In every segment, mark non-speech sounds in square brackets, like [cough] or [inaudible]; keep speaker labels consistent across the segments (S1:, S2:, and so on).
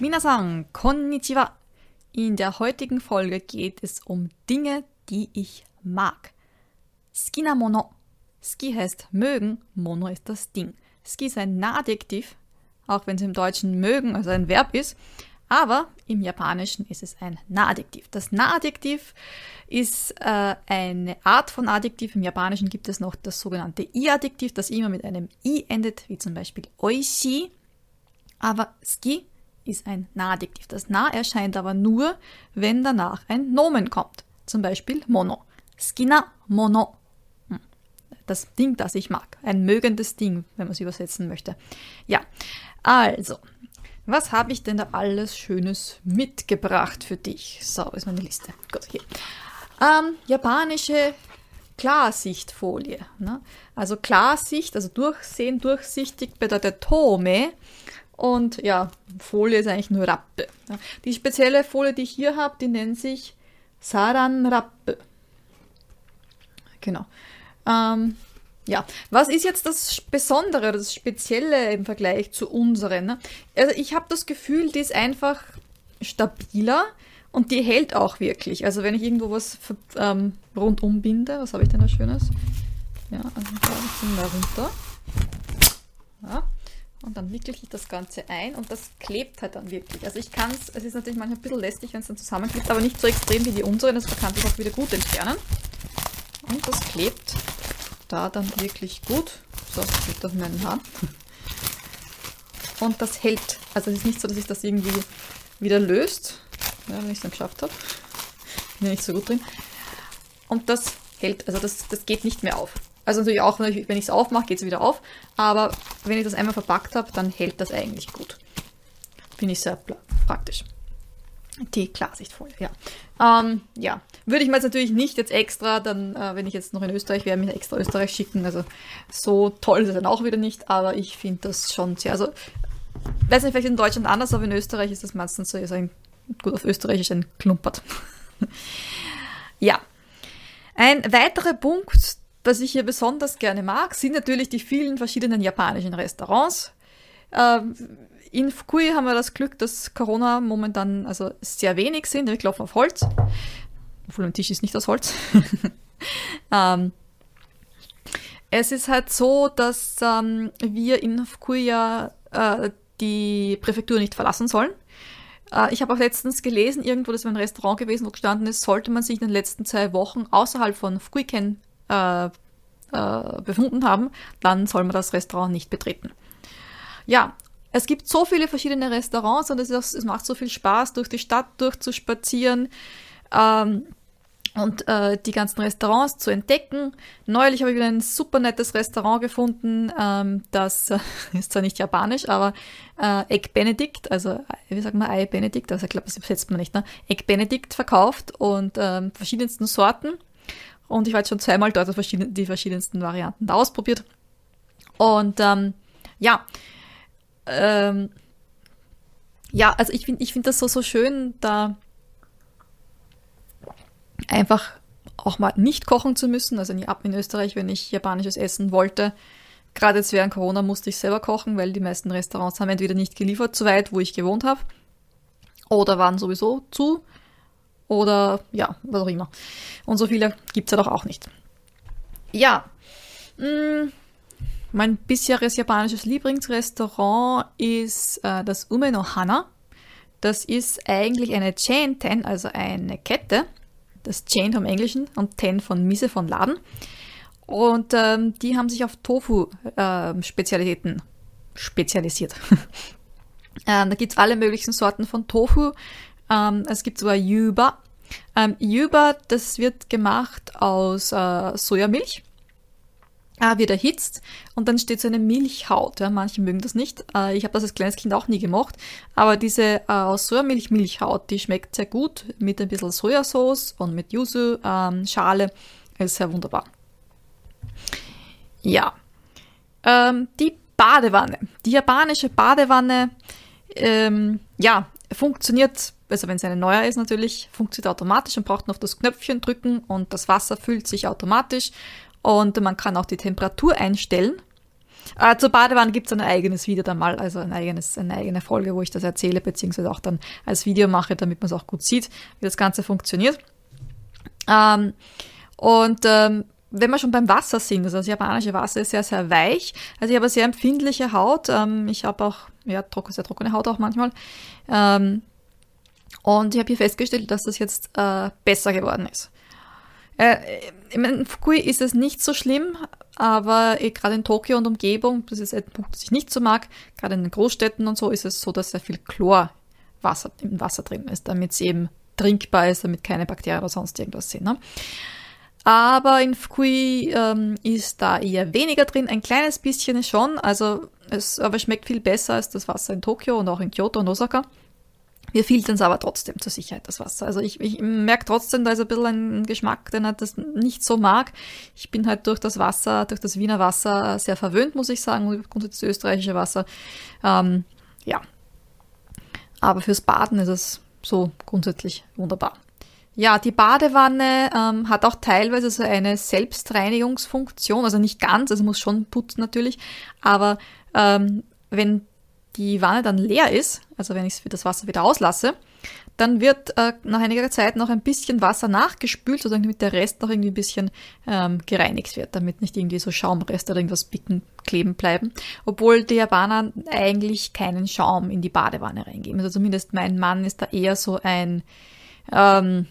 S1: Minasan, konnichiwa. In der heutigen Folge geht es um Dinge, die ich mag. Skina mono. Ski heißt mögen, mono ist das Ding. Ski ist ein Nahadjektiv, auch wenn es im Deutschen mögen, also ein Verb ist. Aber im Japanischen ist es ein Nahadjektiv. Das Nahadjektiv ist äh, eine Art von Adjektiv. Im Japanischen gibt es noch das sogenannte I-Adjektiv, das immer mit einem I endet, wie zum Beispiel oishi. Aber ski ist ein Nahadjektiv. Das Na erscheint aber nur, wenn danach ein Nomen kommt. Zum Beispiel mono. Skina mono. Hm. Das Ding, das ich mag. Ein mögendes Ding, wenn man es übersetzen möchte. Ja, also, was habe ich denn da alles Schönes mitgebracht für dich? So, ist meine Liste. Gut, hier. Ähm, japanische Klarsichtfolie. Ne? Also Klarsicht, also durchsehen, durchsichtig bedeutet Tome. Und ja, Folie ist eigentlich nur Rappe. Ne? Die spezielle Folie, die ich hier habe, die nennt sich Saran Rappe. Genau. Ähm, ja, was ist jetzt das Besondere, das Spezielle im Vergleich zu unseren? Ne? Also ich habe das Gefühl, die ist einfach stabiler und die hält auch wirklich. Also wenn ich irgendwo was ähm, rundum binde, was habe ich denn da Schönes? Ja, also da ich den mal runter. Ja, und dann wickle ich das Ganze ein und das klebt halt dann wirklich. Also ich kann es, es ist natürlich manchmal ein bisschen lästig, wenn es dann zusammenklebt, aber nicht so extrem wie die unseren. Das kann sich auch wieder gut entfernen. Und das klebt da dann wirklich gut. So, das liegt auf meinen Haaren. Und das hält. Also es ist nicht so, dass sich das irgendwie wieder löst, ja, wenn ich es dann geschafft habe. Bin ja nicht so gut drin. Und das hält, also das, das geht nicht mehr auf. Also natürlich auch, wenn ich es aufmache, geht es wieder auf. Aber wenn ich das einmal verpackt habe, dann hält das eigentlich gut. Finde ich sehr praktisch. Die Klarsichtfolie, ja. Ähm, ja, würde ich mir jetzt natürlich nicht jetzt extra, dann, äh, wenn ich jetzt noch in Österreich wäre, mir extra Österreich schicken. Also so toll ist es dann auch wieder nicht, aber ich finde das schon sehr, also, weiß nicht, vielleicht in Deutschland anders, aber in Österreich ist das meistens so, ist ein, gut auf Österreichisch ein Klumpert. [laughs] ja. Ein weiterer Punkt, was ich hier besonders gerne mag, sind natürlich die vielen verschiedenen japanischen Restaurants. Ähm, in Fukui haben wir das Glück, dass Corona momentan also sehr wenig sind. Wir laufen auf Holz. Obwohl ein Tisch ist nicht aus Holz. [laughs] ähm, es ist halt so, dass ähm, wir in Fukui ja äh, die Präfektur nicht verlassen sollen. Äh, ich habe auch letztens gelesen, irgendwo, das war ein Restaurant gewesen, wo gestanden ist, sollte man sich in den letzten zwei Wochen außerhalb von Fukuiken äh, äh, befunden haben, dann soll man das Restaurant nicht betreten. Ja, es gibt so viele verschiedene Restaurants und es, ist, es macht so viel Spaß, durch die Stadt durchzuspazieren. Ähm, und äh, die ganzen Restaurants zu entdecken. Neulich habe ich wieder ein super nettes Restaurant gefunden, ähm, das äh, [laughs] ist zwar nicht japanisch, aber äh, Egg Benedict, also äh, wie sagt man Ei Benedict, also ich glaube, das übersetzt man nicht, ne? Egg Benedict verkauft und ähm, verschiedensten Sorten. Und ich war jetzt schon zweimal dort die verschiedensten Varianten da ausprobiert. Und ähm, ja, ähm, ja, also ich finde ich finde das so, so schön, da einfach auch mal nicht kochen zu müssen. Also ab in Österreich, wenn ich japanisches essen wollte, gerade jetzt während Corona musste ich selber kochen, weil die meisten Restaurants haben entweder nicht geliefert, so weit, wo ich gewohnt habe, oder waren sowieso zu, oder ja, was auch immer. Und so viele gibt es ja doch auch nicht. Ja, mh, mm, mein bisheriges japanisches Lieblingsrestaurant ist äh, das Ume no Hana. Das ist eigentlich eine Chain Ten, also eine Kette. Das Chain vom Englischen und Ten von Mise von Laden. Und ähm, die haben sich auf Tofu-Spezialitäten ähm, äh, spezialisiert. [laughs] ähm, da gibt es alle möglichen Sorten von Tofu. Ähm, es gibt sogar Yuba. Ähm, Yuba, das wird gemacht aus äh, Sojamilch äh, wird erhitzt und dann steht so eine Milchhaut. Ja, manche mögen das nicht. Äh, ich habe das als kleines Kind auch nie gemocht. Aber diese äh, aus Sojamilch Milchhaut, die schmeckt sehr gut mit ein bisschen Sojasauce und mit Yuzu ähm, Schale. Ist sehr wunderbar. Ja. Ähm, die Badewanne. Die japanische Badewanne, ähm, ja, funktioniert, also wenn es eine neue ist natürlich, funktioniert automatisch und braucht noch das Knöpfchen drücken und das Wasser füllt sich automatisch und man kann auch die Temperatur einstellen. Äh, zur Badewanne gibt es ein eigenes Video dann mal, also ein eigenes, eine eigene Folge, wo ich das erzähle, beziehungsweise auch dann als Video mache, damit man es auch gut sieht, wie das Ganze funktioniert. Ähm, und ähm, wenn wir schon beim Wasser sind, also das japanische Wasser ist sehr, sehr weich. Also ich habe eine sehr empfindliche Haut. Ähm, ich habe auch ja, trocken, sehr trockene Haut auch manchmal. Ähm, und ich habe hier festgestellt, dass das jetzt äh, besser geworden ist. Äh, in Fukui ist es nicht so schlimm, aber eh, gerade in Tokio und Umgebung, das ist ein Punkt, das ich nicht so mag, gerade in den Großstädten und so, ist es so, dass sehr viel Chlorwasser im Wasser drin ist, damit es eben trinkbar ist, damit keine Bakterien oder sonst irgendwas sind. Ne? Aber in Fukui ähm, ist da eher weniger drin, ein kleines bisschen schon, also es aber schmeckt viel besser als das Wasser in Tokio und auch in Kyoto und Osaka. Wir filtern es aber trotzdem zur Sicherheit, das Wasser. Also ich, ich merke trotzdem, da ist ein bisschen ein Geschmack, den er das nicht so mag. Ich bin halt durch das Wasser, durch das Wiener Wasser sehr verwöhnt, muss ich sagen, grundsätzlich das österreichische Wasser. Ähm, ja. Aber fürs Baden ist es so grundsätzlich wunderbar. Ja, die Badewanne ähm, hat auch teilweise so eine Selbstreinigungsfunktion, also nicht ganz, also muss schon putzen natürlich, aber ähm, wenn die Wanne dann leer ist, also wenn ich das Wasser wieder auslasse, dann wird äh, nach einiger Zeit noch ein bisschen Wasser nachgespült, sodass damit der Rest noch irgendwie ein bisschen ähm, gereinigt wird, damit nicht irgendwie so Schaumreste oder irgendwas bicken, kleben bleiben. Obwohl die Japaner eigentlich keinen Schaum in die Badewanne reingeben. Also zumindest mein Mann ist da eher so ein, ähm,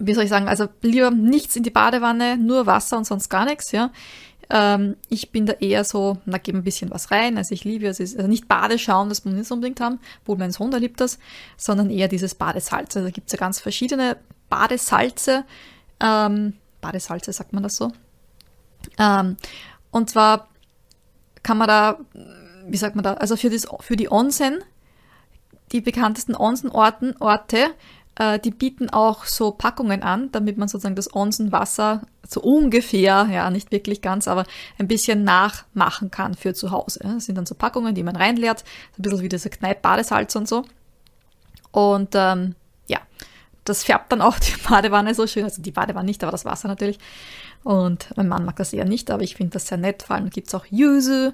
S1: wie soll ich sagen, also lieber nichts in die Badewanne, nur Wasser und sonst gar nichts, ja. Ähm, ich bin da eher so, na, gebe ein bisschen was rein. Also ich liebe es, also nicht Badeschaum, das muss man nicht unbedingt haben, obwohl mein Sohn, der liebt das, sondern eher dieses Badesalz. Also da gibt es ja ganz verschiedene Badesalze. Ähm, Badesalze, sagt man das so. Ähm, und zwar kann man da, wie sagt man da, also für, das, für die Onsen, die bekanntesten Onsen-Orte, äh, die bieten auch so Packungen an, damit man sozusagen das Onsenwasser so ungefähr, ja, nicht wirklich ganz, aber ein bisschen nachmachen kann für zu Hause. Das sind dann so Packungen, die man reinleert, ein bisschen wie diese Kneipp-Badesalz und so. Und ähm, ja, das färbt dann auch die [laughs] Badewanne so schön. Also die Badewanne nicht, aber das Wasser natürlich. Und mein Mann mag das eher nicht, aber ich finde das sehr nett. Vor allem gibt es auch Yuzu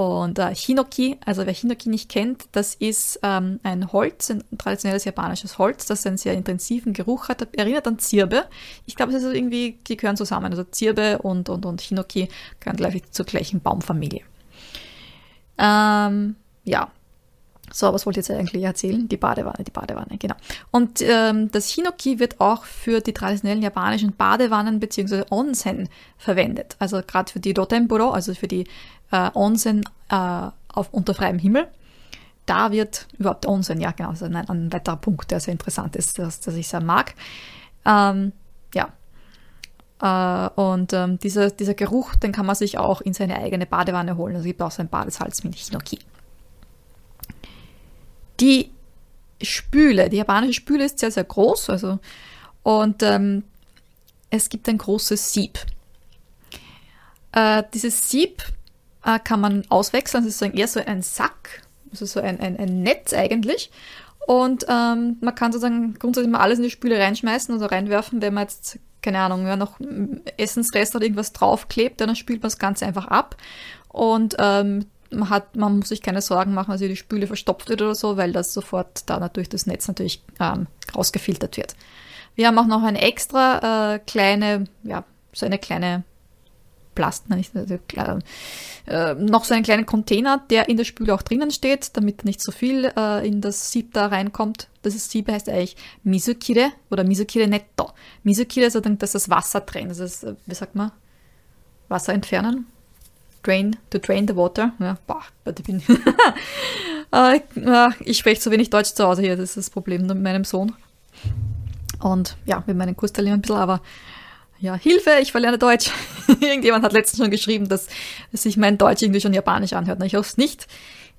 S1: und äh, Hinoki, also wer Hinoki nicht kennt, das ist ähm, ein Holz, ein traditionelles japanisches Holz, das einen sehr intensiven Geruch hat, erinnert an Zirbe. Ich glaube, es ist irgendwie, die gehören zusammen. Also Zirbe und, und, und Hinoki gehören gleich zur gleichen Baumfamilie. Ähm, ja, so, was wollte ich jetzt eigentlich erzählen? Die Badewanne, die Badewanne, genau. Und ähm, das Hinoki wird auch für die traditionellen japanischen Badewannen bzw. Onsen verwendet. Also gerade für die Dotemburo, also für die äh, Onsen äh, auf unter freiem Himmel. Da wird überhaupt Onsen, ja genau, das ein, ein weiterer Punkt, der sehr interessant ist, dass, dass ich sehr mag. Ähm, ja, Uh, und ähm, dieser, dieser Geruch, den kann man sich auch in seine eigene Badewanne holen. Also es gibt auch so ein Badesalz mit Hinoki. Die Spüle, die japanische Spüle ist sehr, sehr groß. Also, und ähm, es gibt ein großes Sieb. Äh, dieses Sieb äh, kann man auswechseln. Das ist eher so ein Sack, also so ein, ein, ein Netz eigentlich. Und ähm, man kann sozusagen grundsätzlich mal alles in die Spüle reinschmeißen oder reinwerfen, wenn man jetzt, keine Ahnung, ja, noch Essensrest oder irgendwas draufklebt, dann spült man das Ganze einfach ab. Und ähm, man, hat, man muss sich keine Sorgen machen, dass die Spüle verstopft wird oder so, weil das sofort da natürlich das Netz natürlich ähm, rausgefiltert wird. Wir haben auch noch eine extra äh, kleine, ja, so eine kleine Plast, nicht, also, äh, noch so einen kleinen Container, der in der Spüle auch drinnen steht, damit nicht so viel äh, in das Sieb da reinkommt. Das ist, Sieb heißt eigentlich Misukire oder Misukire Netto. Misukire ist, also, dass das Wasser trennt. Das ist, äh, wie sagt man, Wasser entfernen. Drain, to drain the water. Ja, boah, ich bin. [laughs] äh, ich spreche zu wenig Deutsch zu Hause hier, das ist das Problem mit meinem Sohn. Und ja, mit meinen Kursteilnehmern ein bisschen, aber ja, Hilfe, ich verlerne Deutsch. [laughs] Irgendjemand hat letztens schon geschrieben, dass sich mein Deutsch irgendwie schon japanisch anhört. Na, ich hoffe es nicht.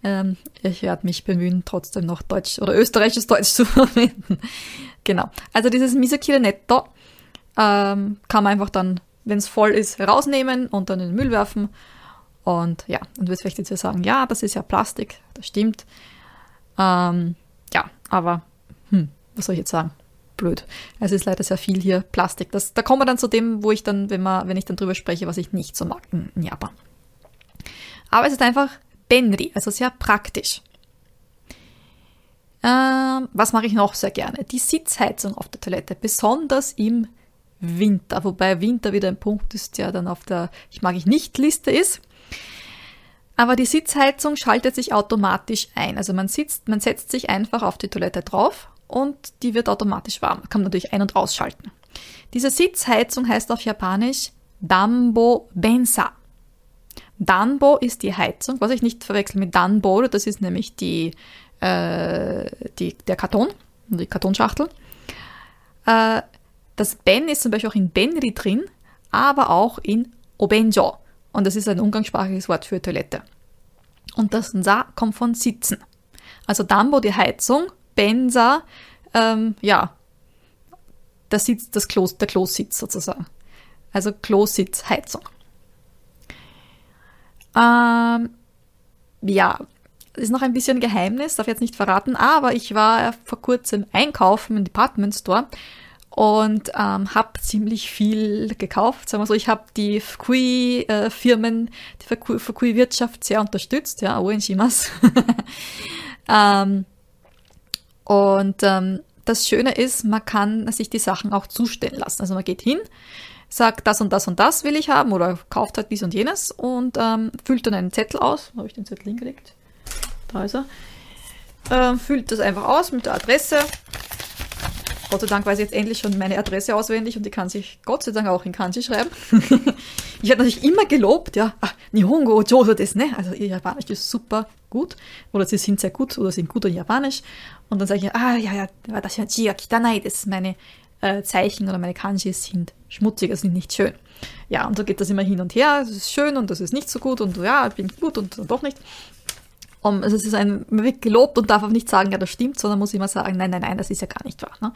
S1: Ähm, ich werde mich bemühen, trotzdem noch Deutsch oder österreichisches Deutsch [laughs] zu verwenden. genau. Also dieses Misakire Netto ähm, kann man einfach dann, wenn es voll ist, rausnehmen und dann in den Müll werfen. Und ja, und wirst vielleicht jetzt sagen, ja, das ist ja Plastik, das stimmt. Ähm, ja, aber hm, was soll ich jetzt sagen? blöd. Es ist leider sehr viel hier Plastik. Das, da kommen wir dann zu dem, wo ich dann, wenn, man, wenn ich dann drüber spreche, was ich nicht so mag in, in Japan. Aber es ist einfach Benri, also sehr praktisch. Ähm, was mache ich noch sehr gerne? Die Sitzheizung auf der Toilette, besonders im Winter, wobei Winter wieder ein Punkt ist, der dann auf der Ich mag ich nicht Liste ist. Aber die Sitzheizung schaltet sich automatisch ein. Also man sitzt, man setzt sich einfach auf die Toilette drauf und die wird automatisch warm. Kann man natürlich ein- und ausschalten. Diese Sitzheizung heißt auf Japanisch Dambo Bensa. Danbo ist die Heizung, was ich nicht verwechsel mit Danbo, das ist nämlich die, äh, die, der Karton, die Kartonschachtel. Äh, das Ben ist zum Beispiel auch in Benri drin, aber auch in Obenjo. Und das ist ein umgangssprachliches Wort für Toilette. Und das Sa kommt von Sitzen. Also Dambo die Heizung, Bensa, ähm, ja, der Sitz, das Klo, der Klositz sozusagen. Also Klositzheizung. Ähm, ja, ist noch ein bisschen Geheimnis, darf ich jetzt nicht verraten, aber ich war vor kurzem einkaufen im Department Store und ähm, habe ziemlich viel gekauft. Sagen wir so, ich habe die Fukui-Firmen, die Fukui-Wirtschaft sehr unterstützt, ja, Oenshimas. [laughs] ähm, und ähm, das Schöne ist, man kann sich die Sachen auch zustellen lassen. Also man geht hin, sagt, das und das und das will ich haben oder kauft halt dies und jenes und ähm, füllt dann einen Zettel aus. Wo habe ich den Zettel hingelegt? Da ist er. Ähm, füllt das einfach aus mit der Adresse. Gott sei Dank weiß ich jetzt endlich schon meine Adresse auswendig und die kann sich Gott sei Dank auch in Kanji schreiben. [laughs] ich habe natürlich immer gelobt, ja, ah, Nihongo Jojo des, ne? Also ihr Japanisch ist super gut oder sie sind sehr gut oder sind gut in Japanisch. Und dann sage ich, ah, ja, ja, das ist ja kitanai, das ist meine äh, Zeichen oder meine Kanjis sind schmutzig, sind nicht schön. Ja, und so geht das immer hin und her. Das ist schön und das ist nicht so gut und ja, ich bin gut und, und doch nicht. Um, also es ist ein, wird gelobt und darf auch nicht sagen, ja, das stimmt, sondern muss immer sagen, nein, nein, nein, das ist ja gar nicht wahr. Ne?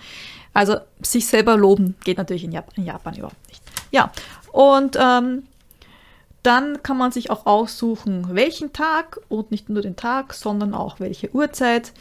S1: Also sich selber loben geht natürlich in Japan, in Japan überhaupt nicht. Ja, und ähm, dann kann man sich auch aussuchen, welchen Tag und nicht nur den Tag, sondern auch welche Uhrzeit.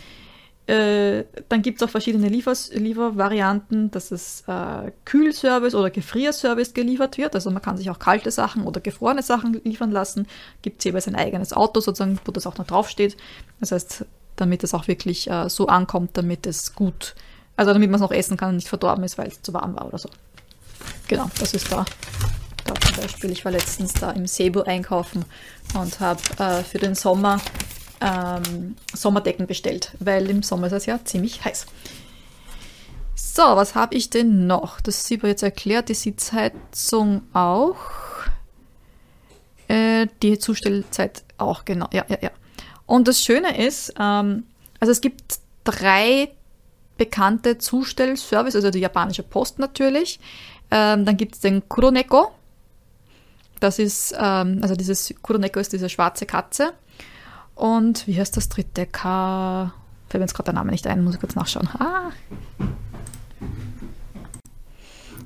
S1: Äh, dann gibt es auch verschiedene Liefers Liefervarianten, dass es äh, Kühlservice oder Gefrierservice geliefert wird. Also man kann sich auch kalte Sachen oder gefrorene Sachen liefern lassen. Gibt es jeweils ein eigenes Auto sozusagen, wo das auch noch draufsteht. Das heißt, damit es auch wirklich äh, so ankommt, damit es gut, also damit man es noch essen kann und nicht verdorben ist, weil es zu warm war oder so. Genau, das ist da. Da zum Beispiel, ich war letztens da im Cebu einkaufen und habe äh, für den Sommer ähm, Sommerdecken bestellt, weil im Sommer ist es ja ziemlich heiß. So, was habe ich denn noch? Das sieht man jetzt erklärt, die Sitzheizung auch. Äh, die Zustellzeit auch, genau. Ja, ja, ja. Und das Schöne ist, ähm, also es gibt drei bekannte Zustellservice, also die japanische Post natürlich. Ähm, dann gibt es den Kuroneko. Das ist, ähm, also dieses Kuroneko ist diese schwarze Katze. Und wie heißt das dritte? K. Fällt mir jetzt gerade der Name nicht ein, muss ich kurz nachschauen. Ah.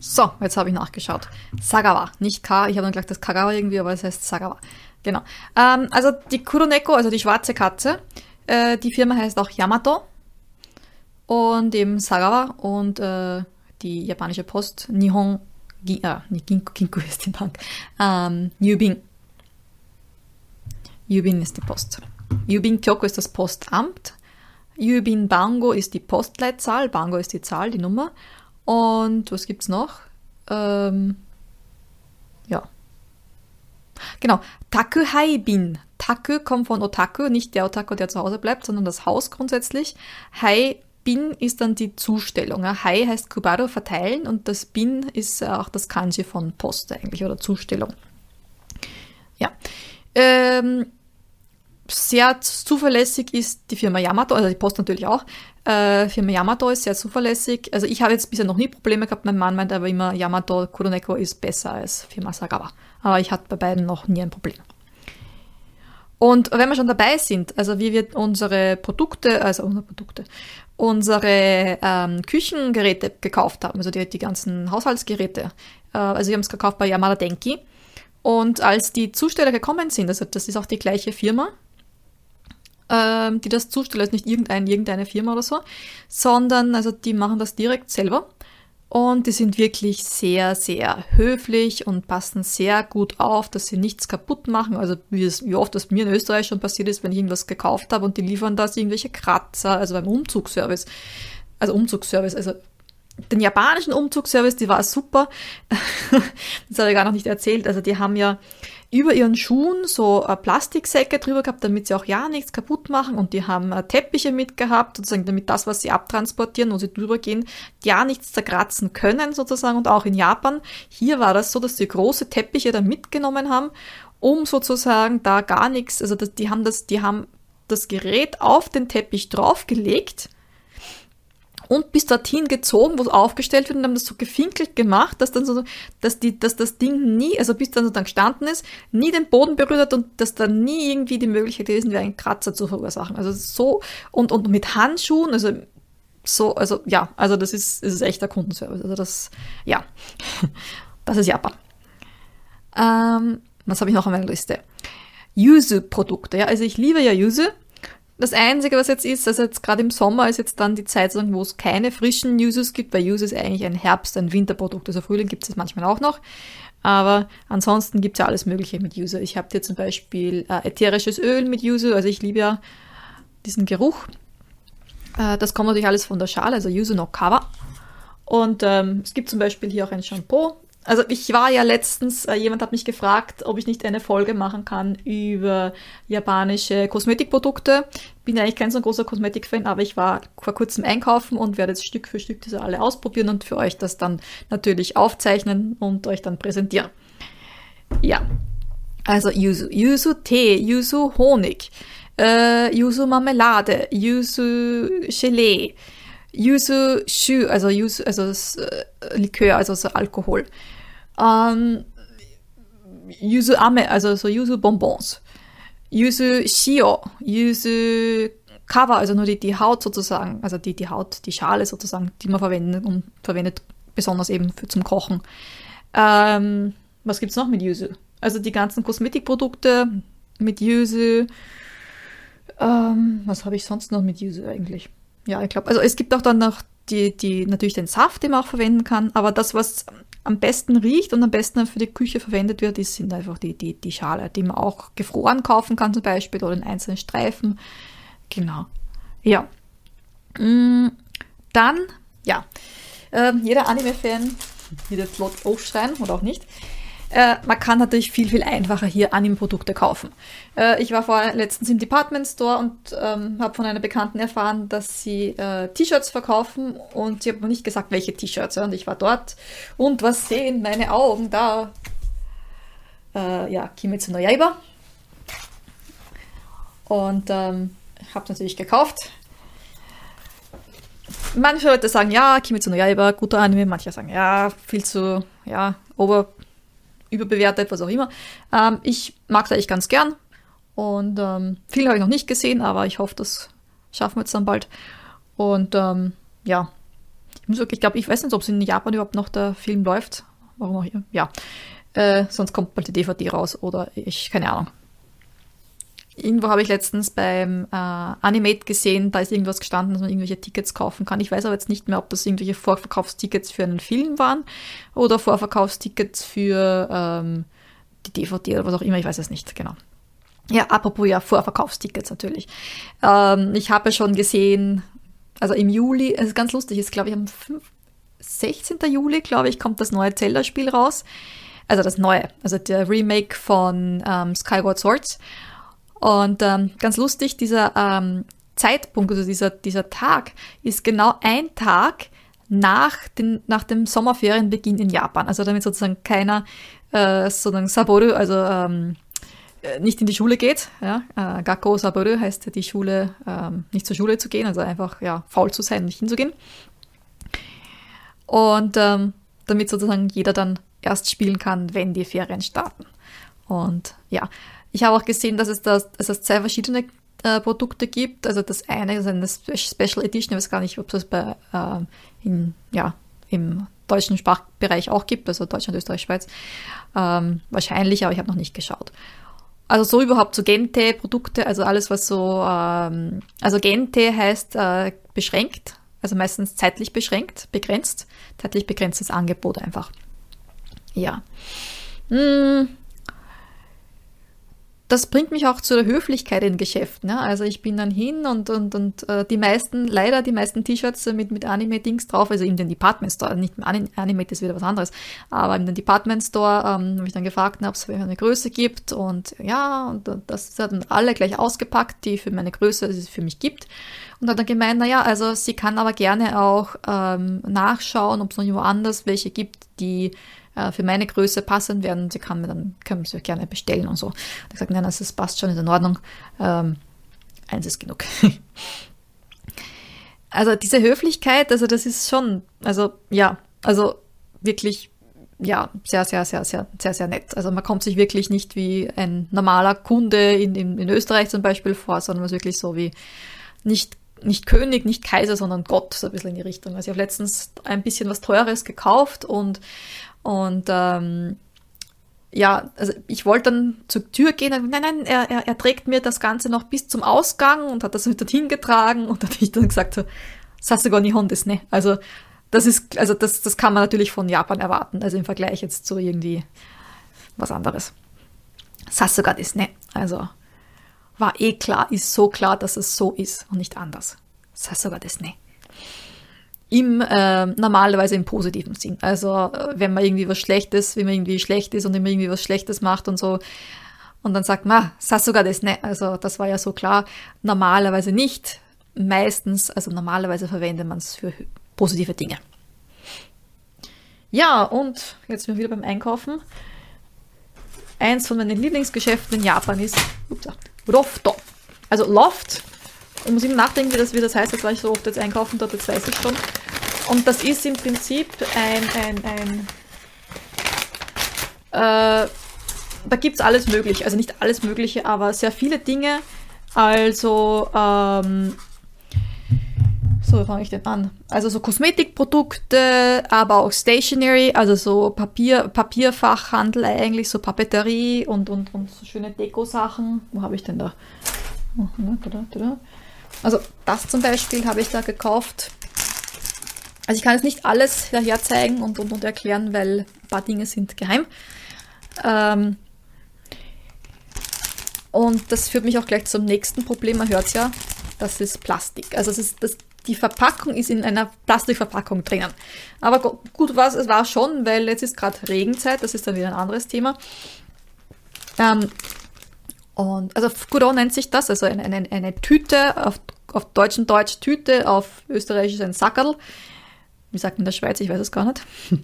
S1: So, jetzt habe ich nachgeschaut. Sagawa, nicht K. Ich habe dann gleich das Kagawa irgendwie, aber es heißt Sagawa. Genau. Ähm, also die Kuroneko, also die schwarze Katze, äh, die Firma heißt auch Yamato. Und eben Sagawa und äh, die japanische Post Nihon, äh, Ginko, Ginko ist die Bank, ähm, Yubin. Yubin ist die Post. Yubin Kyoko ist das Postamt. Yubin Bango ist die Postleitzahl. Bango ist die Zahl, die Nummer. Und was gibt's noch? Ähm, ja. Genau. Taku Haibin. Taku kommt von Otaku, nicht der Otaku, der zu Hause bleibt, sondern das Haus grundsätzlich. Hai Bin ist dann die Zustellung. Hai heißt Kubaro verteilen und das Bin ist auch das Kanji von Post eigentlich oder Zustellung. Ja. Ähm, sehr zuverlässig ist die Firma Yamato, also die Post natürlich auch. Äh, Firma Yamato ist sehr zuverlässig. Also ich habe jetzt bisher noch nie Probleme gehabt. Mein Mann meint aber immer, Yamato Kuroneko ist besser als Firma Sagawa. Aber ich hatte bei beiden noch nie ein Problem. Und wenn wir schon dabei sind, also wie wir unsere Produkte, also unsere Produkte, unsere ähm, Küchengeräte gekauft haben, also die, die ganzen Haushaltsgeräte, äh, also wir haben es gekauft bei Yamada Denki. Und als die Zusteller gekommen sind, also das ist auch die gleiche Firma, ähm, die das zustellen, also nicht irgendein, irgendeine Firma oder so, sondern also die machen das direkt selber. Und die sind wirklich sehr, sehr höflich und passen sehr gut auf, dass sie nichts kaputt machen. Also wie, es, wie oft das mir in Österreich schon passiert ist, wenn ich irgendwas gekauft habe und die liefern das irgendwelche Kratzer, also beim Umzugsservice. Also Umzugsservice, also den japanischen Umzugsservice, die war super. [laughs] das habe ich gar noch nicht erzählt. Also die haben ja über ihren Schuhen so Plastiksäcke drüber gehabt, damit sie auch ja nichts kaputt machen. Und die haben äh, Teppiche mitgehabt, sozusagen, damit das, was sie abtransportieren, wo sie drüber gehen, ja nichts zerkratzen können, sozusagen. Und auch in Japan, hier war das so, dass sie große Teppiche da mitgenommen haben, um sozusagen da gar nichts, also das, die haben das, die haben das Gerät auf den Teppich draufgelegt und bis dorthin gezogen, wo es aufgestellt wird und haben das so gefinkelt gemacht, dass dann so, dass die, dass das Ding nie, also bis dann so dann gestanden ist, nie den Boden berührt hat und dass da nie irgendwie die Möglichkeit gewesen wäre, einen Kratzer zu verursachen. Also so, und, und mit Handschuhen, also so, also ja, also das ist, das ist echter Kundenservice. Also das, ja, [laughs] das ist Japan. Ähm, was habe ich noch auf meiner Liste? Yuzu-Produkte. Ja, also ich liebe ja Yuzu. Das Einzige, was jetzt ist, also jetzt gerade im Sommer ist jetzt dann die Zeit, wo es keine frischen Users gibt, weil Users eigentlich ein Herbst-, ein Winterprodukt. Also Frühling gibt es manchmal auch noch. Aber ansonsten gibt es ja alles Mögliche mit User. Ich habe hier zum Beispiel äh, ätherisches Öl mit User. Also ich liebe ja diesen Geruch. Äh, das kommt natürlich alles von der Schale, also User no Cover. Und ähm, es gibt zum Beispiel hier auch ein Shampoo. Also ich war ja letztens, äh, jemand hat mich gefragt, ob ich nicht eine Folge machen kann über japanische Kosmetikprodukte. Bin ja eigentlich kein so großer Kosmetikfan, aber ich war vor kurzem einkaufen und werde jetzt Stück für Stück diese alle ausprobieren und für euch das dann natürlich aufzeichnen und euch dann präsentieren. Ja, also Yuzu, Yuzu Tee, Yuzu Honig, äh, Yuzu Marmelade, Yuzu Gelee, Yuzu Shu, also Yuzu, also äh, Likör, also so Alkohol. Ähm, Yuzu Ame, also so Yuzu Bonbons. Yuzu Shio, Yuzu Cover, also nur die, die Haut sozusagen, also die, die Haut, die Schale sozusagen, die man verwendet und verwendet besonders eben für, zum Kochen. Ähm, was gibt's noch mit Yuzu? Also die ganzen Kosmetikprodukte mit Yuzu. Ähm, was habe ich sonst noch mit Yuzu eigentlich? Ja, ich glaube, also es gibt auch dann noch die, die, natürlich den Saft, den man auch verwenden kann, aber das, was am besten riecht und am besten für die Küche verwendet wird, ist, sind einfach die, die, die Schale, die man auch gefroren kaufen kann zum Beispiel oder in einzelnen Streifen. Genau. Ja. Mm, dann, ja, äh, jeder Anime-Fan wird jetzt laut aufschreien oder auch nicht. Äh, man kann natürlich viel, viel einfacher hier Anime-Produkte kaufen. Äh, ich war vorher letztens im Department Store und ähm, habe von einer Bekannten erfahren, dass sie äh, T-Shirts verkaufen und sie hat mir nicht gesagt, welche T-Shirts. Ja, und ich war dort und was sehen meine Augen da? Äh, ja, Kimetsu no Yaiba. Und ähm, habe natürlich gekauft. Manche Leute sagen, ja, Kimetsu no Yaiba, guter Anime. Manche sagen, ja, viel zu, ja, ober überbewertet, was auch immer. Ähm, ich mag es eigentlich ganz gern. Und ähm, viel habe ich noch nicht gesehen, aber ich hoffe, das schaffen wir jetzt dann bald. Und ähm, ja, ich muss wirklich, ich glaube, ich weiß nicht, ob es in Japan überhaupt noch der Film läuft. Warum auch hier? Ja. Äh, sonst kommt bald die DVD raus oder ich, keine Ahnung. Irgendwo habe ich letztens beim äh, Animate gesehen, da ist irgendwas gestanden, dass man irgendwelche Tickets kaufen kann. Ich weiß aber jetzt nicht mehr, ob das irgendwelche Vorverkaufstickets für einen Film waren oder Vorverkaufstickets für ähm, die DVD oder was auch immer, ich weiß es nicht, genau. Ja, apropos ja, Vorverkaufstickets natürlich. Ähm, ich habe schon gesehen, also im Juli, es ist ganz lustig, ist glaube ich am 5, 16. Juli, glaube ich, kommt das neue Zelda-Spiel raus. Also das neue, also der Remake von ähm, Skyward Swords. Und ähm, ganz lustig, dieser ähm, Zeitpunkt, also dieser, dieser Tag, ist genau ein Tag nach, den, nach dem Sommerferienbeginn in Japan. Also damit sozusagen keiner äh, sozusagen Saboru, also ähm, äh, nicht in die Schule geht. Ja? Äh, Gakko Saboru heißt die Schule, ähm, nicht zur Schule zu gehen, also einfach ja, faul zu sein, nicht hinzugehen. Und ähm, damit sozusagen jeder dann erst spielen kann, wenn die Ferien starten. Und ja, ich habe auch gesehen, dass es, das, dass es zwei verschiedene äh, Produkte gibt. Also das eine ist eine Special Edition, ich weiß gar nicht, ob es bei, äh, in, ja, im deutschen Sprachbereich auch gibt, also Deutschland, Österreich, Schweiz. Ähm, wahrscheinlich, aber ich habe noch nicht geschaut. Also so überhaupt so Gente-Produkte, also alles was so, ähm, also Gente heißt äh, beschränkt, also meistens zeitlich beschränkt, begrenzt, zeitlich begrenztes Angebot einfach. Ja. Hm das bringt mich auch zu der Höflichkeit in Geschäften. Ja? Also ich bin dann hin und, und, und äh, die meisten, leider die meisten T-Shirts mit, mit Anime-Dings drauf, also in den Department Store, nicht Anime, das ist wieder was anderes, aber in den Department Store ähm, habe ich dann gefragt, ob es eine Größe gibt und ja, und das hat dann alle gleich ausgepackt, die für meine Größe, es für mich gibt. Und hat dann gemeint, naja, also sie kann aber gerne auch ähm, nachschauen, ob es noch irgendwo anders welche gibt, die äh, für meine Größe passend werden. Sie kann mir dann, können sie gerne bestellen und so. Und ich gesagt, nein, das passt schon, ist in Ordnung. Ähm, eins ist genug. [laughs] also diese Höflichkeit, also das ist schon, also ja, also wirklich ja, sehr, sehr, sehr, sehr, sehr, sehr nett. Also man kommt sich wirklich nicht wie ein normaler Kunde in, in, in Österreich zum Beispiel vor, sondern man ist wirklich so wie nicht, nicht König, nicht Kaiser, sondern Gott, so ein bisschen in die Richtung. Also ich habe letztens ein bisschen was Teures gekauft und und ähm, ja, also ich wollte dann zur Tür gehen und nein, nein, er, er, er trägt mir das Ganze noch bis zum Ausgang und hat das mit dorthin getragen und [laughs] dann habe ich dann gesagt so, Sasuga Nihon des ne. Also das ist, also das, das kann man natürlich von Japan erwarten, also im Vergleich jetzt zu irgendwie was anderes. Sasuga des ne. Also war eh klar, ist so klar, dass es so ist und nicht anders. Sasuga des ne im äh, normalerweise im positiven Sinn. Also äh, wenn man irgendwie was Schlechtes, wenn man irgendwie schlecht ist und immer irgendwie was Schlechtes macht und so, und dann sagt man, ah, sogar das ne, also das war ja so klar. Normalerweise nicht. Meistens, also normalerweise verwendet man es für positive Dinge. Ja, und jetzt sind wir wieder beim Einkaufen. Eins von meinen Lieblingsgeschäften in Japan ist ups, Lofto. Also Loft ich muss immer nachdenken, wie das, wie das heißt, jetzt war ich so oft jetzt einkaufen dort, jetzt weiß ich schon. Und das ist im Prinzip ein, ein, ein äh, da gibt es alles mögliche, also nicht alles mögliche, aber sehr viele Dinge. Also, ähm, so, wie fange ich denn an? Also so Kosmetikprodukte, aber auch Stationery, also so Papier, Papierfachhandel eigentlich, so Papeterie und, und, und so schöne Deko-Sachen. Wo habe ich denn da? Also das zum Beispiel habe ich da gekauft. Also ich kann jetzt nicht alles daher zeigen und, und, und erklären, weil ein paar Dinge sind geheim. Ähm und das führt mich auch gleich zum nächsten Problem. Man hört es ja, das ist Plastik. Also es ist, das, die Verpackung ist in einer Plastikverpackung drinnen. Aber gut war es, es war schon, weil jetzt ist gerade Regenzeit, das ist dann wieder ein anderes Thema. Ähm, und also Fukuro nennt sich das, also eine, eine, eine Tüte, auf, auf deutschen Deutsch Tüte, auf österreichisch ein Sackerl. Wie sagt man in der Schweiz? Ich weiß es gar nicht. [laughs]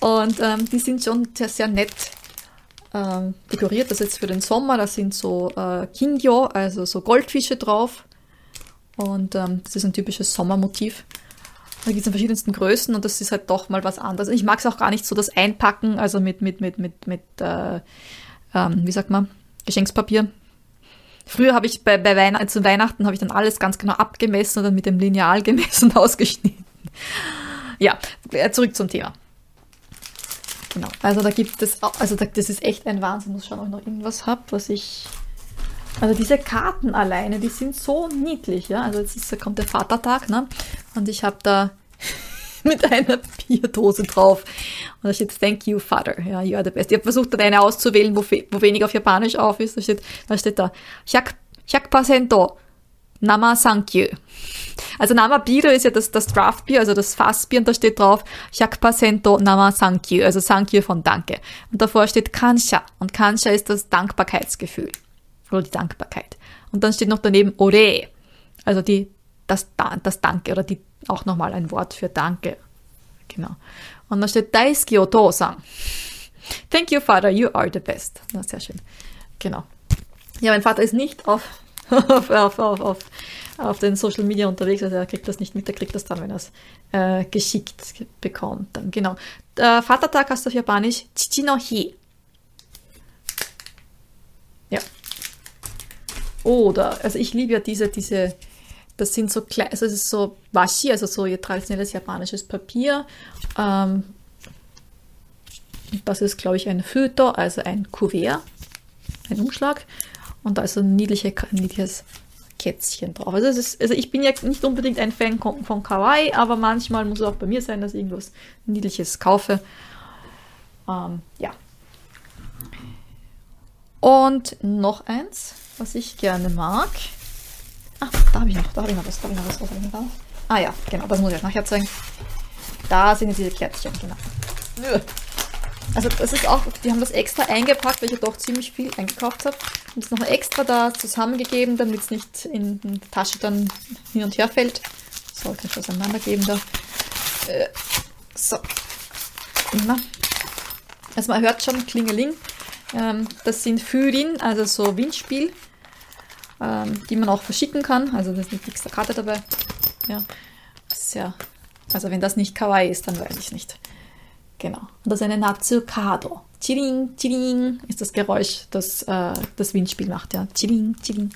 S1: Und ähm, die sind schon sehr, sehr nett ähm, dekoriert. Das ist jetzt für den Sommer, da sind so äh, Kingyo, also so Goldfische drauf. Und ähm, das ist ein typisches Sommermotiv. Da gibt es in verschiedensten Größen und das ist halt doch mal was anderes. Ich mag es auch gar nicht so das Einpacken, also mit, mit, mit, mit, mit äh, ähm, wie sagt man, Geschenkspapier. Früher habe ich bei, bei Weihn zu Weihnachten habe ich dann alles ganz genau abgemessen und dann mit dem Lineal gemessen und [laughs] ausgeschnitten. Ja, äh, zurück zum Thema. Genau. Also da gibt es, also da, das ist echt ein Wahnsinn. Ich muss schauen, ob ich noch irgendwas habe, was ich. Also diese Karten alleine, die sind so niedlich, ja. Also jetzt ist, kommt der Vatertag, ne? Und ich habe da [laughs] mit einer Bierdose drauf. Und da steht Thank you, Father. Ja, you are the best. Ich habe versucht, da eine auszuwählen, wo, wo wenig auf Japanisch auf ist. Da steht da, steht da 100%, 100% Nama Thank you. Also Nama Bier ist ja das, das Draftbier, also das Fassbier, und da steht drauf 100% Nama Thank you, also Thank you von Danke. Und davor steht Kansha. Und Kansha ist das Dankbarkeitsgefühl. Oder die Dankbarkeit. Und dann steht noch daneben Ore. Also die, das, das Danke oder die auch nochmal ein Wort für Danke. Genau. Und dann steht Daisuki Otosan. Thank you, Father, you are the best. Na, sehr schön. Genau. Ja, mein Vater ist nicht [laughs] auf, auf, auf, auf, auf, den Social Media unterwegs, also er kriegt das nicht mit, er kriegt das dann, wenn er es äh, geschickt bekommt. Dann, genau. Der Vatertag heißt auf Japanisch Chichi no Hi. Ja. Oder, also ich liebe ja diese, diese das sind so klein, also es ist so Washi, also so ihr traditionelles japanisches Papier. Ähm, das ist, glaube ich, ein Föto, also ein Kuvert, ein Umschlag. Und da ist so ein niedliche, niedliches Kätzchen drauf. Also, ist, also ich bin ja nicht unbedingt ein Fan von Kawaii, aber manchmal muss es auch bei mir sein, dass ich irgendwas Niedliches kaufe. Ähm, ja. Und noch eins, was ich gerne mag. Ah, da habe ich noch, da habe ich noch was, da habe ich noch was, was habe ich noch was? Ah ja, genau, das muss ich euch nachher zeigen. Da sind diese Kärtchen, genau. Also das ist auch, die haben das extra eingepackt, weil ich ja doch ziemlich viel eingekauft habe. Und es noch extra da zusammengegeben, damit es nicht in, der Tasche dann hin und her fällt. So, kann ich das auseinandergeben da. Äh, so. Immer. Also man hört schon Klingeling. Ähm, das sind Fürin, also so Windspiel, ähm, die man auch verschicken kann. Also da ist eine extra Karte dabei. Ja, sehr. Also wenn das nicht Kawaii ist, dann weiß ich nicht. Genau. Und das ist eine Natsukado. Chiring, chiring ist das Geräusch, das äh, das Windspiel macht. Ja, chiring, chiring.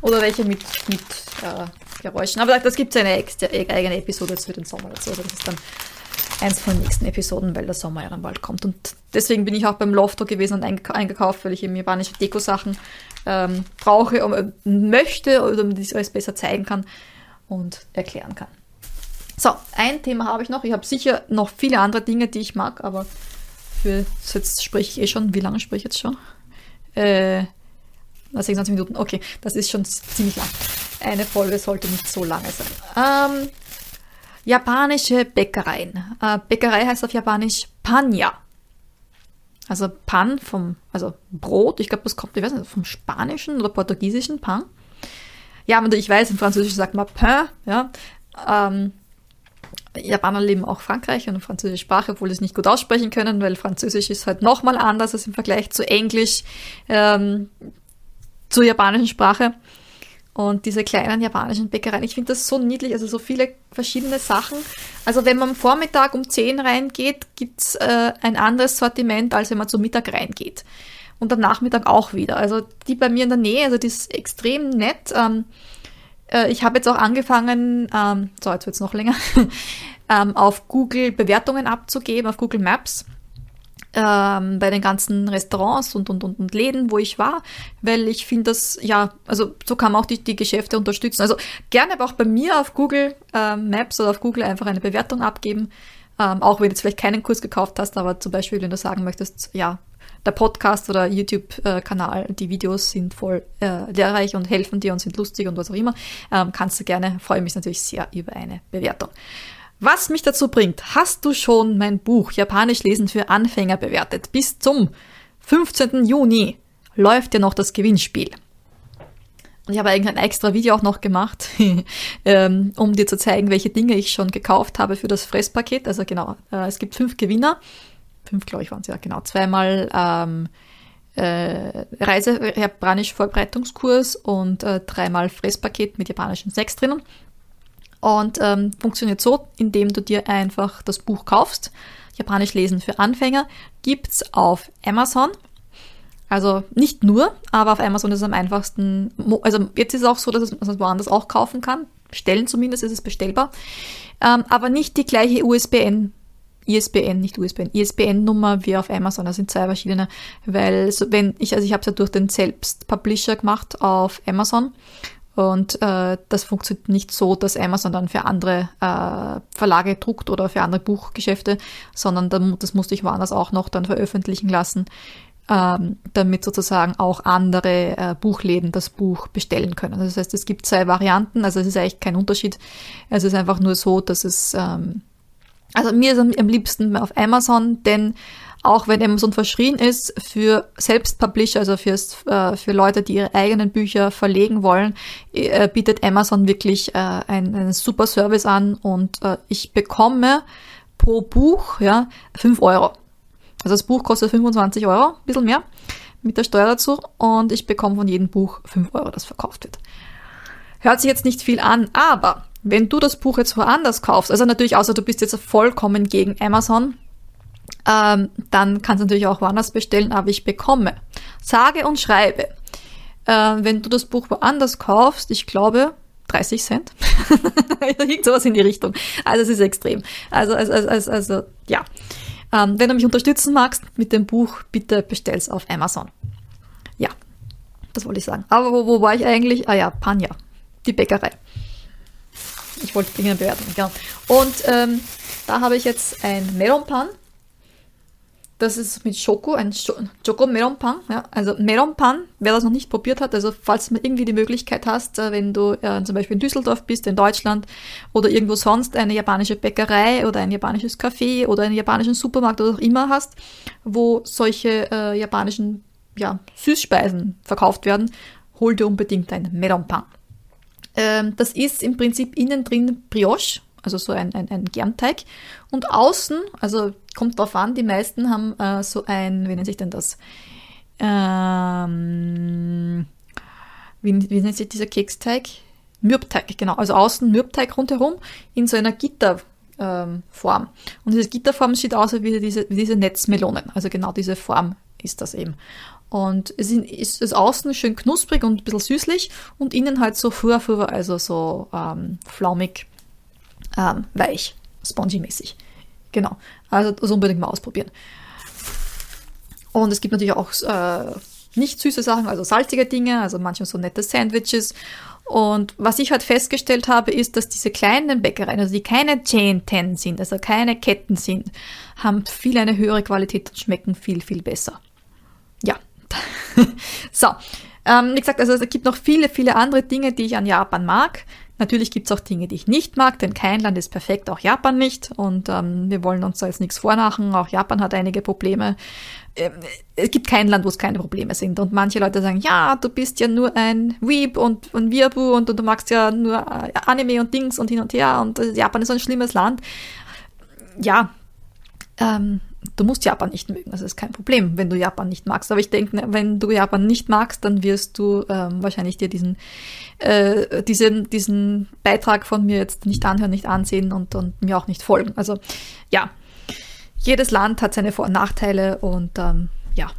S1: Oder welche mit, mit äh, Geräuschen. Aber das gibt es eine eigene Episode für den Sommer dazu. Also das ist dann eins von den nächsten Episoden, weil der Sommer ja bald kommt. Und deswegen bin ich auch beim Lofto gewesen und eingekauft, weil ich eben japanische Deko-Sachen ähm, brauche, um, äh, möchte oder damit ich alles besser zeigen kann und erklären kann. So, ein Thema habe ich noch. Ich habe sicher noch viele andere Dinge, die ich mag, aber für jetzt spreche ich eh schon. Wie lange spreche ich jetzt schon? Äh, 26 Minuten. Okay, das ist schon ziemlich lang. Eine Folge sollte nicht so lange sein. Ähm, japanische Bäckereien. Äh, Bäckerei heißt auf Japanisch Panya. Also Pan vom, also Brot. Ich glaube, das kommt, ich weiß nicht, vom Spanischen oder Portugiesischen Pan. Ja, aber ich weiß, im Französischen sagt man Pain, ja. Ähm, Japaner leben auch Frankreich und französische Sprache, obwohl sie es nicht gut aussprechen können, weil Französisch ist halt nochmal anders als im Vergleich zu Englisch, ähm, zur japanischen Sprache. Und diese kleinen japanischen Bäckereien, ich finde das so niedlich, also so viele verschiedene Sachen. Also wenn man am Vormittag um 10 reingeht, gibt's äh, ein anderes Sortiment, als wenn man zum Mittag reingeht. Und am Nachmittag auch wieder. Also die bei mir in der Nähe, also die ist extrem nett. Ähm, äh, ich habe jetzt auch angefangen, ähm, so jetzt wird es noch länger, [laughs] ähm, auf Google Bewertungen abzugeben, auf Google Maps ähm, bei den ganzen Restaurants und, und, und, und Läden, wo ich war, weil ich finde das, ja, also so kann man auch die, die Geschäfte unterstützen. Also gerne aber auch bei mir auf Google äh, Maps oder auf Google einfach eine Bewertung abgeben. Ähm, auch wenn du jetzt vielleicht keinen Kurs gekauft hast, aber zum Beispiel, wenn du sagen möchtest, ja, der Podcast oder YouTube-Kanal, die Videos sind voll äh, lehrreich und helfen dir und sind lustig und was auch immer, ähm, kannst du gerne, freue mich natürlich sehr über eine Bewertung. Was mich dazu bringt, hast du schon mein Buch Japanisch lesen für Anfänger bewertet? Bis zum 15. Juni läuft ja noch das Gewinnspiel. Und ich habe eigentlich ein extra Video auch noch gemacht, [laughs] ähm, um dir zu zeigen, welche Dinge ich schon gekauft habe für das Fresspaket. Also genau, äh, es gibt fünf Gewinner fünf, glaube ich, waren es ja, genau, zweimal ähm, äh, Reise, japanisch Vorbereitungskurs und äh, dreimal Fresspaket mit japanischen Snacks drinnen. Und ähm, funktioniert so, indem du dir einfach das Buch kaufst. Japanisch lesen für Anfänger gibt's auf Amazon. Also nicht nur, aber auf Amazon ist es am einfachsten. Also jetzt ist es auch so, dass man es woanders auch kaufen kann. Bestellen zumindest ist es bestellbar. Ähm, aber nicht die gleiche USBN ISBN, nicht USBN, ISBN-Nummer wie auf Amazon. Das sind zwei verschiedene, weil so, wenn ich, also ich habe es ja durch den Selbst-Publisher gemacht auf Amazon und äh, das funktioniert nicht so, dass Amazon dann für andere äh, Verlage druckt oder für andere Buchgeschäfte, sondern dann, das musste ich woanders auch noch dann veröffentlichen lassen, ähm, damit sozusagen auch andere äh, Buchläden das Buch bestellen können. Das heißt, es gibt zwei Varianten, also es ist eigentlich kein Unterschied. Es ist einfach nur so, dass es ähm, also mir ist am liebsten auf Amazon, denn auch wenn Amazon verschrien ist für Selbstpublisher, also fürs, äh, für Leute, die ihre eigenen Bücher verlegen wollen, äh, bietet Amazon wirklich äh, einen, einen super Service an und äh, ich bekomme pro Buch ja, 5 Euro. Also das Buch kostet 25 Euro, ein bisschen mehr, mit der Steuer dazu und ich bekomme von jedem Buch 5 Euro, das verkauft wird. Hört sich jetzt nicht viel an, aber wenn du das Buch jetzt woanders kaufst, also natürlich außer du bist jetzt vollkommen gegen Amazon, ähm, dann kannst du natürlich auch woanders bestellen, aber ich bekomme, sage und schreibe, äh, wenn du das Buch woanders kaufst, ich glaube 30 Cent, [laughs] irgend sowas in die Richtung. Also es ist extrem. Also, also, also, also ja. Ähm, wenn du mich unterstützen magst mit dem Buch, bitte bestell's auf Amazon. Ja, das wollte ich sagen. Aber wo, wo war ich eigentlich? Ah ja, Panja. die Bäckerei. Ich wollte Dinge bewerten, genau. Und ähm, da habe ich jetzt ein Melonpan. Das ist mit Schoko, ein Schoko Melonpan. Ja. Also Melonpan, wer das noch nicht probiert hat, also falls du irgendwie die Möglichkeit hast, äh, wenn du äh, zum Beispiel in Düsseldorf bist, in Deutschland oder irgendwo sonst eine japanische Bäckerei oder ein japanisches Café oder einen japanischen Supermarkt oder auch immer hast, wo solche äh, japanischen ja, Süßspeisen verkauft werden, hol dir unbedingt ein Melonpan. Ähm, das ist im Prinzip innen drin Brioche, also so ein, ein, ein Germteig. Und außen, also kommt drauf an, die meisten haben äh, so ein, wie nennt sich denn das? Ähm, wie, wie nennt sich dieser Keksteig? Mürbteig, genau. Also außen Mürbteig rundherum in so einer Gitterform. Ähm, und diese Gitterform sieht aus wie diese, wie diese Netzmelonen. Also genau diese Form ist das eben. Und es ist, ist außen schön knusprig und ein bisschen süßlich und innen halt so fur, also so ähm, flaumig ähm, weich, spongy-mäßig. Genau. Also das unbedingt mal ausprobieren. Und es gibt natürlich auch äh, nicht süße Sachen, also salzige Dinge, also manchmal so nette Sandwiches. Und was ich halt festgestellt habe, ist, dass diese kleinen Bäckereien, also die keine Chain 10 sind, also keine Ketten sind, haben viel eine höhere Qualität und schmecken viel, viel besser. Ja. [laughs] so. Ähm, wie gesagt, also es gibt noch viele, viele andere Dinge, die ich an Japan mag. Natürlich gibt es auch Dinge, die ich nicht mag, denn kein Land ist perfekt, auch Japan nicht. Und ähm, wir wollen uns da jetzt nichts vormachen. Auch Japan hat einige Probleme. Ähm, es gibt kein Land, wo es keine Probleme sind. Und manche Leute sagen, ja, du bist ja nur ein Weeb und ein Wirbu und, und, du magst ja nur äh, Anime und Dings und hin und her und äh, Japan ist so ein schlimmes Land. Ja, ähm, du musst Japan nicht mögen, das ist kein Problem, wenn du Japan nicht magst. Aber ich denke, wenn du Japan nicht magst, dann wirst du ähm, wahrscheinlich dir diesen, äh, diesen, diesen Beitrag von mir jetzt nicht anhören, nicht ansehen und, und mir auch nicht folgen. Also ja, jedes Land hat seine Vor- und Nachteile und ähm, ja,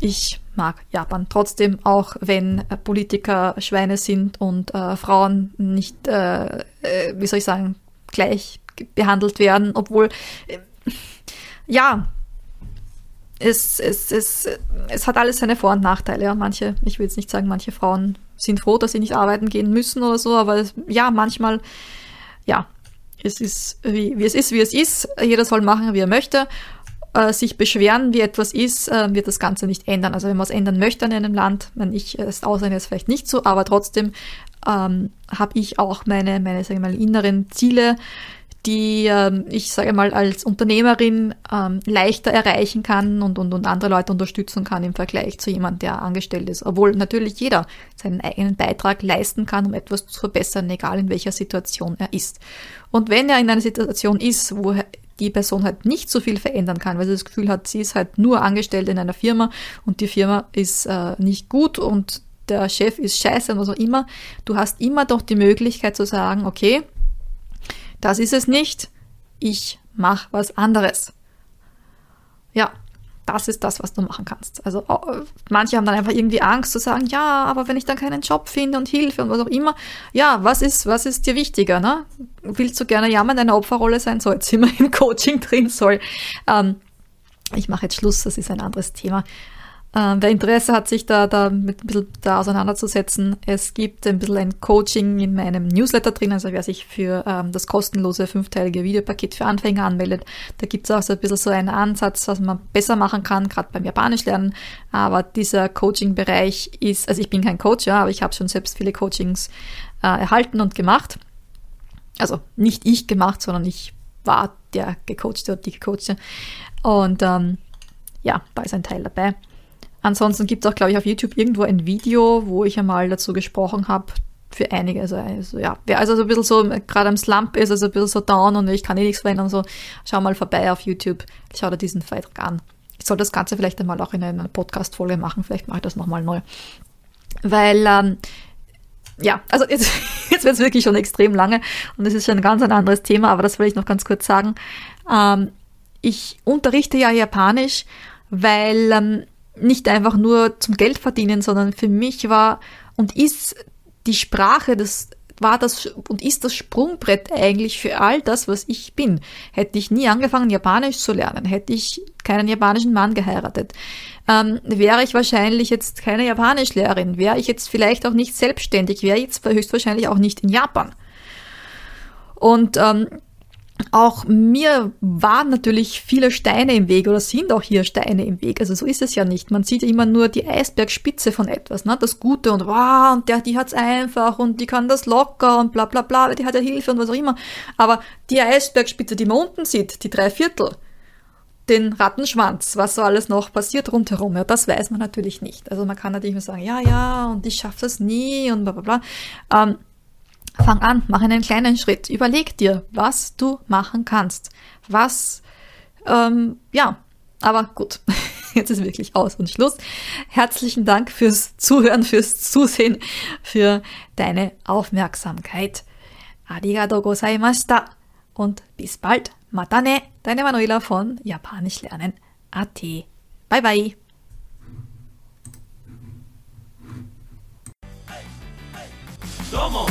S1: ich mag Japan trotzdem, auch wenn äh, Politiker Schweine sind und äh, Frauen nicht, äh, äh wie soll ich sagen, gleich behandelt werden, obwohl äh, ja, es, es, es, es hat alles seine Vor- und Nachteile. Ja. Manche, ich will jetzt nicht sagen, manche Frauen sind froh, dass sie nicht arbeiten gehen müssen oder so, aber es, ja, manchmal, ja, es ist, wie, wie es ist, wie es ist. Jeder soll machen, wie er möchte. Äh, sich beschweren, wie etwas ist, äh, wird das Ganze nicht ändern. Also wenn man es ändern möchte in einem Land, wenn ich es Ausländer ist vielleicht nicht so, aber trotzdem ähm, habe ich auch meine, meine, sagen wir mal, inneren Ziele, die ähm, ich sage mal als Unternehmerin ähm, leichter erreichen kann und, und, und andere Leute unterstützen kann im Vergleich zu jemandem, der angestellt ist. Obwohl natürlich jeder seinen eigenen Beitrag leisten kann, um etwas zu verbessern, egal in welcher Situation er ist. Und wenn er in einer Situation ist, wo die Person halt nicht so viel verändern kann, weil sie das Gefühl hat, sie ist halt nur angestellt in einer Firma und die Firma ist äh, nicht gut und der Chef ist scheiße und was auch immer, du hast immer doch die Möglichkeit zu sagen, okay, das ist es nicht. Ich mache was anderes. Ja, das ist das, was du machen kannst. Also manche haben dann einfach irgendwie Angst zu sagen, ja, aber wenn ich dann keinen Job finde und Hilfe und was auch immer, ja, was ist, was ist dir wichtiger, ne? Willst du gerne ja in einer Opferrolle sein? So, jetzt [laughs] sind wir im Coaching drin, sorry. Ähm, ich mache jetzt Schluss, das ist ein anderes Thema. Ähm, wer Interesse hat, sich da, da mit ein bisschen da auseinanderzusetzen, es gibt ein bisschen ein Coaching in meinem Newsletter drin, also wer sich für ähm, das kostenlose fünfteilige Videopaket für Anfänger anmeldet, da gibt es auch so ein bisschen so einen Ansatz, was man besser machen kann, gerade beim Japanisch lernen. Aber dieser Coaching-Bereich ist, also ich bin kein Coach, ja, aber ich habe schon selbst viele Coachings äh, erhalten und gemacht. Also nicht ich gemacht, sondern ich war der gecoachte und die gecoachte. Und ähm, ja, da ist ein Teil dabei. Ansonsten gibt es auch, glaube ich, auf YouTube irgendwo ein Video, wo ich einmal dazu gesprochen habe, für einige. Also, also ja, wer also so ein bisschen so gerade am Slump ist, also ein bisschen so down und ich kann eh nichts verändern, so schau mal vorbei auf YouTube, schau dir diesen Beitrag an. Ich soll das Ganze vielleicht einmal auch in einer Podcast-Folge machen, vielleicht mache ich das nochmal neu. Weil, ähm, ja, also jetzt, [laughs] jetzt wird es wirklich schon extrem lange und es ist schon ein ganz anderes Thema, aber das will ich noch ganz kurz sagen. Ähm, ich unterrichte ja Japanisch, weil ähm, nicht einfach nur zum Geld verdienen, sondern für mich war und ist die Sprache das war das und ist das Sprungbrett eigentlich für all das, was ich bin. Hätte ich nie angefangen, Japanisch zu lernen, hätte ich keinen japanischen Mann geheiratet. Ähm, wäre ich wahrscheinlich jetzt keine Japanischlehrerin, wäre ich jetzt vielleicht auch nicht selbstständig, wäre jetzt höchstwahrscheinlich auch nicht in Japan. Und ähm, auch mir waren natürlich viele Steine im Weg oder sind auch hier Steine im Weg. Also so ist es ja nicht. Man sieht immer nur die Eisbergspitze von etwas, ne? Das Gute und wow, und der, die hat's einfach und die kann das locker und bla bla bla, die hat ja Hilfe und was auch immer. Aber die Eisbergspitze, die man unten sieht, die drei Viertel, den Rattenschwanz, was so alles noch passiert rundherum, ja, das weiß man natürlich nicht. Also man kann natürlich nur sagen, ja, ja, und ich schaffe das nie und bla bla bla. Ähm, Fang an, mach einen kleinen Schritt. Überleg dir, was du machen kannst. Was, ähm, ja, aber gut, [laughs] jetzt ist wirklich aus und Schluss. Herzlichen Dank fürs Zuhören, fürs Zusehen, für deine Aufmerksamkeit. Arigato gozaimashita und bis bald. Matane, deine Manuela von Japanisch lernen. AT. Bye bye. Domo.